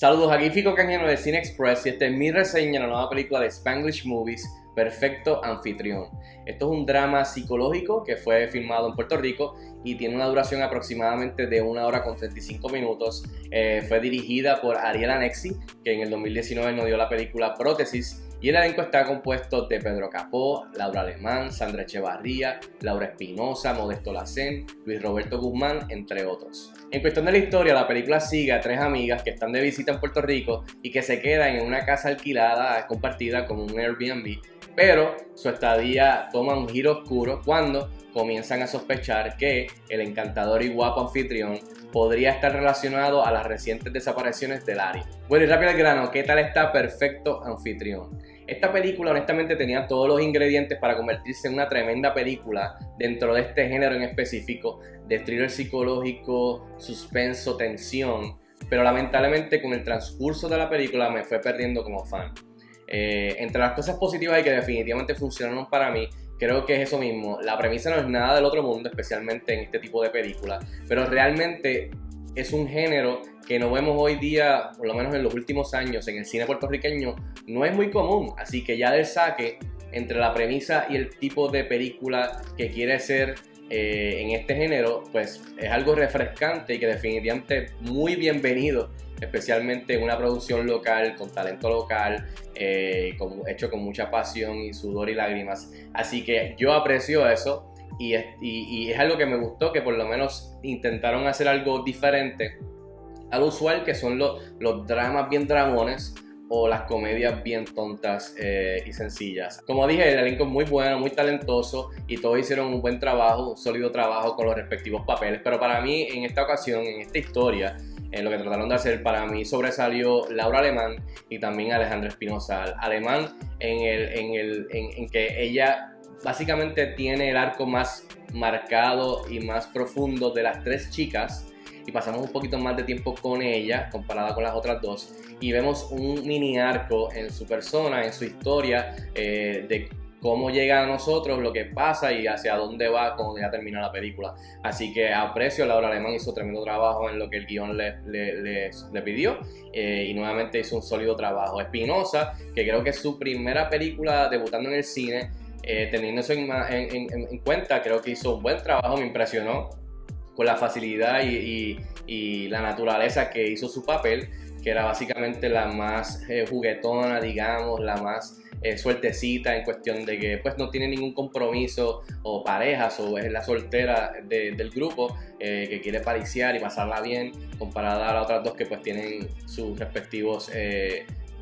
Saludos, aquí Fico Canjeno de Cine Express y esta es mi reseña de la nueva película de Spanglish Movies, Perfecto Anfitrión. Esto es un drama psicológico que fue filmado en Puerto Rico y tiene una duración aproximadamente de una hora con 35 minutos. Eh, fue dirigida por Ariel Anexi, que en el 2019 nos dio la película Prótesis y el elenco está compuesto de Pedro Capó, Laura Alemán, Sandra Echevarría, Laura Espinosa, Modesto Lacén, Luis Roberto Guzmán, entre otros. En cuestión de la historia, la película sigue a tres amigas que están de visita en Puerto Rico y que se quedan en una casa alquilada compartida como un Airbnb, pero su estadía toma un giro oscuro cuando comienzan a sospechar que el encantador y guapo anfitrión podría estar relacionado a las recientes desapariciones de Larry. Bueno, y rápido al grano, ¿qué tal está Perfecto Anfitrión? Esta película honestamente tenía todos los ingredientes para convertirse en una tremenda película dentro de este género en específico de thriller psicológico, suspenso, tensión, pero lamentablemente con el transcurso de la película me fue perdiendo como fan. Eh, entre las cosas positivas y que definitivamente funcionaron para mí, creo que es eso mismo. La premisa no es nada del otro mundo, especialmente en este tipo de películas, pero realmente es un género que no vemos hoy día, por lo menos en los últimos años, en el cine puertorriqueño, no es muy común. Así que ya del saque entre la premisa y el tipo de película que quiere ser eh, en este género, pues es algo refrescante y que definitivamente muy bienvenido, especialmente en una producción local, con talento local, eh, hecho con mucha pasión y sudor y lágrimas. Así que yo aprecio eso y es, algo que me gustó, que por lo menos intentaron hacer algo diferente al usual, que son los, los dramas bien dramones o las comedias bien tontas eh, y sencillas. Como dije, el elenco es muy bueno, muy talentoso y todos hicieron un buen trabajo, un sólido trabajo con los respectivos papeles, pero para mí en esta ocasión, en esta historia, en lo que trataron de hacer, para mí sobresalió Laura Alemán y también Alejandra Espinosa. Alemán en, el, en, el, en que ella básicamente tiene el arco más marcado y más profundo de las tres chicas y pasamos un poquito más de tiempo con ella comparada con las otras dos y vemos un mini arco en su persona, en su historia eh, de cómo llega a nosotros, lo que pasa y hacia dónde va cuando ya termina la película. Así que aprecio, Laura Alemán hizo tremendo trabajo en lo que el guion le, le, pidió eh, y nuevamente hizo un sólido trabajo. Espinosa, que creo que es su primera película debutando en el cine, eh, teniendo eso en, cuenta, creo que hizo un buen trabajo, me impresionó la facilidad y, la naturaleza que hizo su papel, que era básicamente la más eh, juguetona, digamos, la más eh, sueltecita en cuestión de que pues no tiene ningún compromiso o parejas o es la soltera del grupo que quiere pariciar y pasarla bien comparada a las otras dos que pues tienen sus respectivos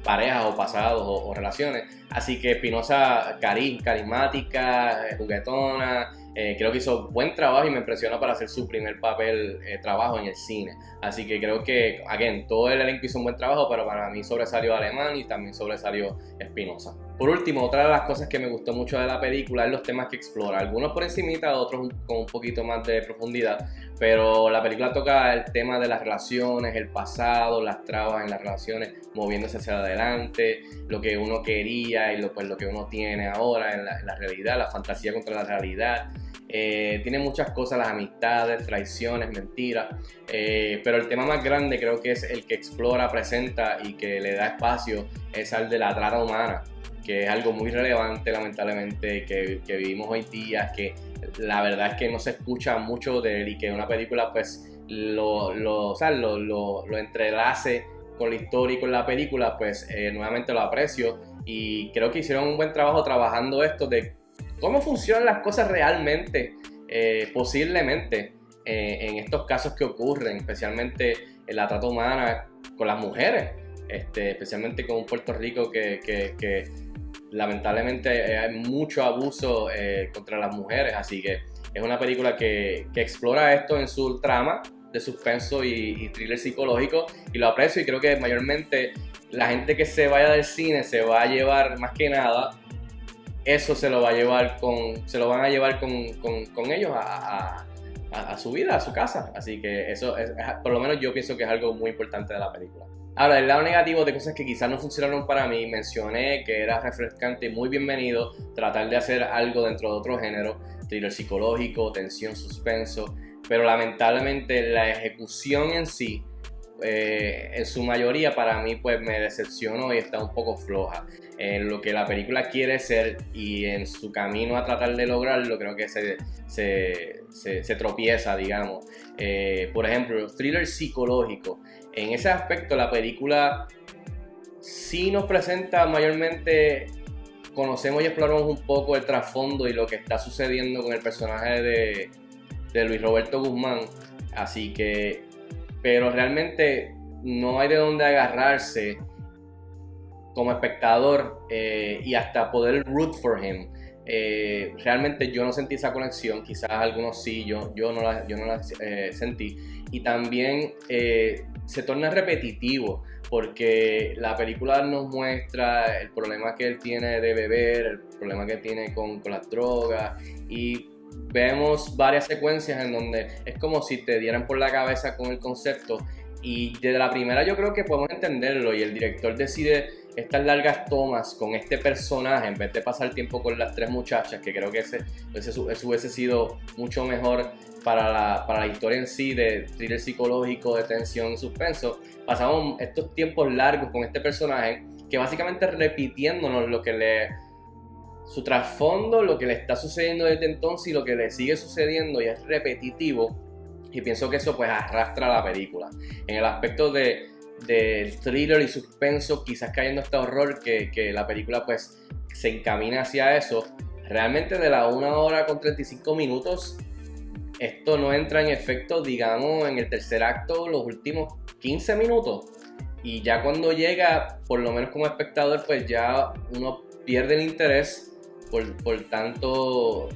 parejas o pasados o, relaciones. Así que Espinosa, cari carismática, juguetona, eh, creo que hizo buen trabajo y me impresionó para hacer su primer papel, eh, trabajo en el cine. Así que creo que, again, todo el elenco hizo un buen trabajo, pero para mí sobresalió Alemán y también sobresalió Espinosa. Por último, otra de las cosas que me gustó mucho de la película es los temas que explora. Algunos por encimita, otros con un poquito más de profundidad. Pero la película toca el tema de las relaciones, el pasado, las trabas en las relaciones, moviéndose hacia adelante, lo que uno quería y lo, pues, lo que uno tiene ahora en la, realidad, la fantasía contra la realidad. Eh, tiene muchas cosas, las amistades, traiciones, mentiras, eh, pero el tema más grande creo que es el que explora, presenta y que le da espacio es el de la trata humana que es algo muy relevante lamentablemente que, que, vivimos hoy día, que la verdad es que no se escucha mucho de él y que una película pues lo, lo, lo, lo, entrelace con la historia y con la película, pues eh, nuevamente lo aprecio. Y creo que hicieron un buen trabajo trabajando esto de cómo funcionan las cosas realmente, eh, posiblemente eh, en estos casos que ocurren, especialmente en la trata humana con las mujeres, este, especialmente con un Puerto Rico que, que, que lamentablemente eh, hay mucho abuso eh, contra las mujeres, así que es una película que, explora esto en su trama de suspenso y, thriller psicológico y lo aprecio y creo que mayormente la gente que se vaya del cine se va a llevar más que nada eso se lo va a llevar con se lo van a llevar con, ellos a, su vida, a su casa. Así que eso es, por lo menos yo pienso que es algo muy importante de la película. Ahora, el lado negativo de cosas que quizás no funcionaron para mí, mencioné que era refrescante y muy bienvenido tratar de hacer algo dentro de otro género, thriller psicológico, tensión, suspenso, pero lamentablemente la ejecución en sí eh, en su mayoría para mí pues me decepcionó y está un poco floja. En lo que la película quiere ser y en su camino a tratar de lograrlo creo que se, se, tropieza, digamos. Eh, por ejemplo, thriller psicológico. En ese aspecto la película sí nos presenta mayormente conocemos y exploramos un poco el trasfondo y lo que está sucediendo con el personaje de, Luis Roberto Guzmán. Así que, pero realmente no hay de dónde agarrarse como espectador eh, y hasta poder root for him. Eh, realmente yo no sentí esa conexión, quizás algunos sí, yo, yo no la, yo no la eh, sentí. Y también se torna repetitivo porque la película nos muestra el problema que él tiene de beber, el problema que tiene con, las drogas y vemos varias secuencias en donde es como si te dieran por la cabeza con el concepto y desde la primera yo creo que podemos entenderlo y el director decide estas largas tomas con este personaje en vez de pasar tiempo con las tres muchachas, que creo que ese, ese, hubiese sido mucho mejor para la, para la historia en sí de thriller psicológico, de tensión suspenso, pasamos estos tiempos largos con este personaje que básicamente repitiéndonos lo que le su trasfondo, lo que le está sucediendo desde entonces y lo que le sigue sucediendo y es repetitivo y pienso que eso pues arrastra la película. En el aspecto de, del thriller y suspenso, quizás cayendo este horror que, que la película pues se encamina hacia eso. Realmente de la 1 hora con 35 minutos, esto no entra en efecto, digamos, en el tercer acto, los últimos 15 minutos. Y ya cuando llega, por lo menos como espectador, pues ya uno pierde el interés por, por tanto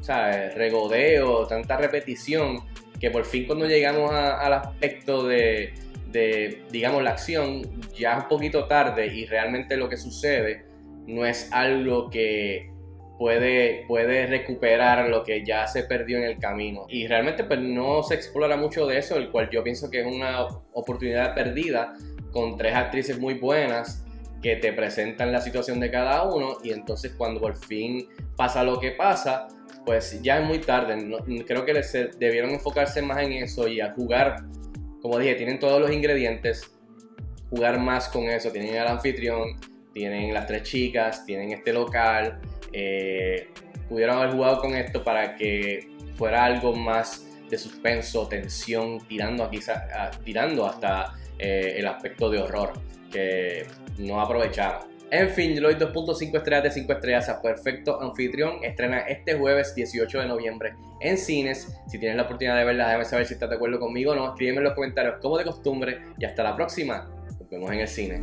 ¿sabes? regodeo, tanta repetición que por fin cuando llegamos al aspecto de, digamos, la acción, ya un poquito tarde y realmente lo que sucede no es algo que puede, puede recuperar lo que ya se perdió en el camino. Y realmente pues no se explora mucho de eso, el cual yo pienso que es una oportunidad perdida con tres actrices muy buenas que te presentan la situación de cada uno y entonces cuando por fin pasa lo que pasa, pues ya es muy tarde. creo que les, debieron enfocarse más en eso y a jugar, como dije, tienen todos los ingredientes, jugar más con eso. Tienen al anfitrión, tienen las tres chicas, tienen este local. Eh, pudieron haber jugado con esto para que fuera algo más de suspenso, tensión, tirando, aquí, tirando hasta eh, el aspecto de horror que no aprovecharon. En fin, doy 2.5 estrellas de 5 estrellas a Perfecto Anfitrión. Estrena este jueves 18 de noviembre en cines. Si tienes la oportunidad de verla, déjame saber si estás de acuerdo conmigo o no. Escríbeme en los comentarios como de costumbre y hasta la próxima. Nos vemos en el cine.